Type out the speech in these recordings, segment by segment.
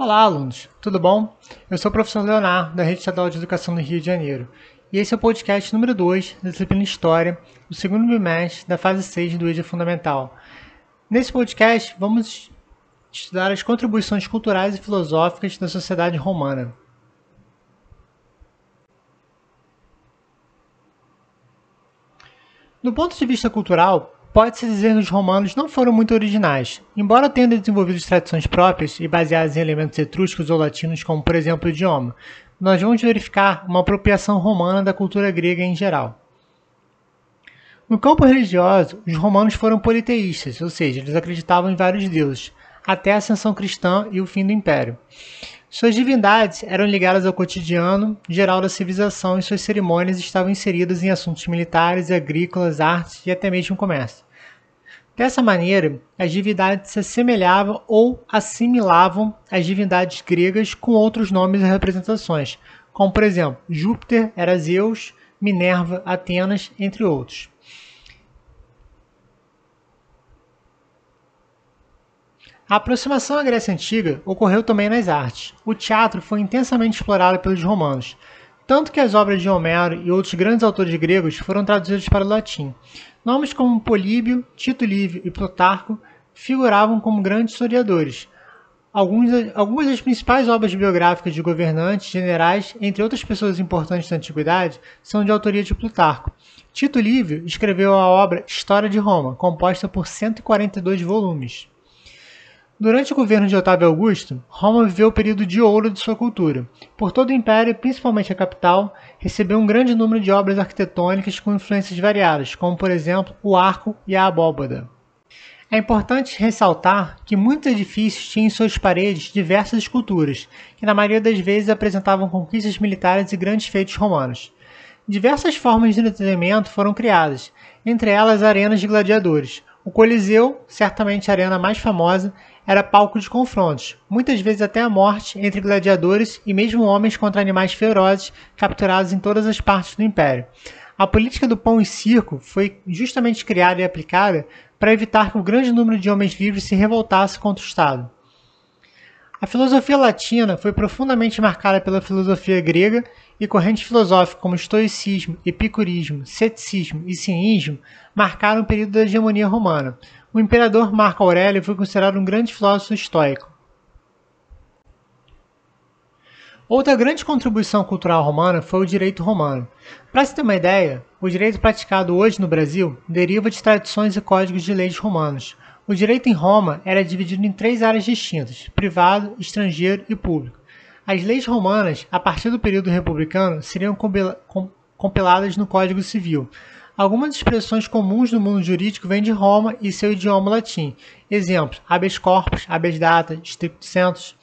Olá, alunos, tudo bom? Eu sou o professor Leonardo, da Rede Estadual de Educação do Rio de Janeiro, e esse é o podcast número 2 da disciplina História, do segundo bimestre da fase 6 do EJA Fundamental. Nesse podcast, vamos estudar as contribuições culturais e filosóficas da sociedade romana. Do ponto de vista cultural, Pode-se dizer que os romanos não foram muito originais. Embora tenham desenvolvido tradições próprias e baseadas em elementos etruscos ou latinos, como por exemplo o idioma, nós vamos verificar uma apropriação romana da cultura grega em geral. No campo religioso, os romanos foram politeístas, ou seja, eles acreditavam em vários deuses, até a ascensão cristã e o fim do império. Suas divindades eram ligadas ao cotidiano geral da civilização e suas cerimônias estavam inseridas em assuntos militares, agrícolas, artes e até mesmo comércio. Dessa maneira, as divindades se assemelhavam ou assimilavam às divindades gregas com outros nomes e representações, como por exemplo Júpiter era Zeus, Minerva, Atenas, entre outros. A aproximação à Grécia Antiga ocorreu também nas artes. O teatro foi intensamente explorado pelos romanos, tanto que as obras de Homero e outros grandes autores gregos foram traduzidas para o latim. Nomes como Políbio, Tito Livio e Plutarco figuravam como grandes historiadores. Alguns, algumas das principais obras biográficas de governantes, generais, entre outras pessoas importantes da antiguidade, são de autoria de Plutarco. Tito Livio escreveu a obra História de Roma, composta por 142 volumes. Durante o governo de Otávio Augusto, Roma viveu o período de ouro de sua cultura. Por todo o império, principalmente a capital, recebeu um grande número de obras arquitetônicas com influências variadas, como por exemplo o arco e a abóbada. É importante ressaltar que muitos edifícios tinham em suas paredes diversas esculturas, que na maioria das vezes apresentavam conquistas militares e grandes feitos romanos. Diversas formas de entretenimento foram criadas, entre elas arenas de gladiadores. O Coliseu, certamente a arena mais famosa, era palco de confrontos, muitas vezes até a morte entre gladiadores e mesmo homens contra animais ferozes capturados em todas as partes do império. A política do pão e circo foi justamente criada e aplicada para evitar que o grande número de homens livres se revoltasse contra o Estado. A filosofia latina foi profundamente marcada pela filosofia grega e correntes filosóficas como estoicismo, epicurismo, ceticismo e cinismo marcaram o período da hegemonia romana, o imperador Marco Aurélio foi considerado um grande filósofo estoico. Outra grande contribuição cultural romana foi o direito romano. Para se ter uma ideia, o direito praticado hoje no Brasil deriva de tradições e códigos de leis romanos. O direito em Roma era dividido em três áreas distintas: privado, estrangeiro e público. As leis romanas, a partir do período republicano, seriam compiladas no Código Civil, Algumas expressões comuns no mundo jurídico vêm de Roma e seu idioma latim. Exemplos: habeas corpus, habeas data, stricto sensu.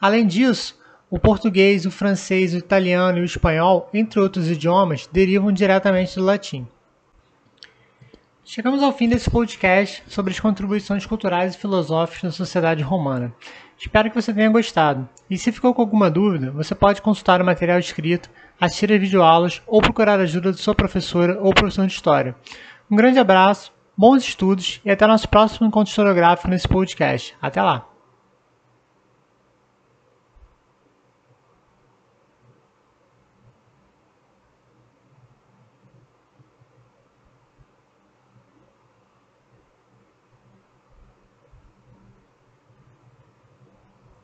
Além disso, o português, o francês, o italiano e o espanhol, entre outros idiomas, derivam diretamente do latim. Chegamos ao fim desse podcast sobre as contribuições culturais e filosóficas da sociedade romana. Espero que você tenha gostado. E se ficou com alguma dúvida, você pode consultar o material escrito, assistir a videoaulas ou procurar a ajuda de sua professora ou professor de história. Um grande abraço, bons estudos e até nosso próximo encontro historiográfico nesse podcast. Até lá!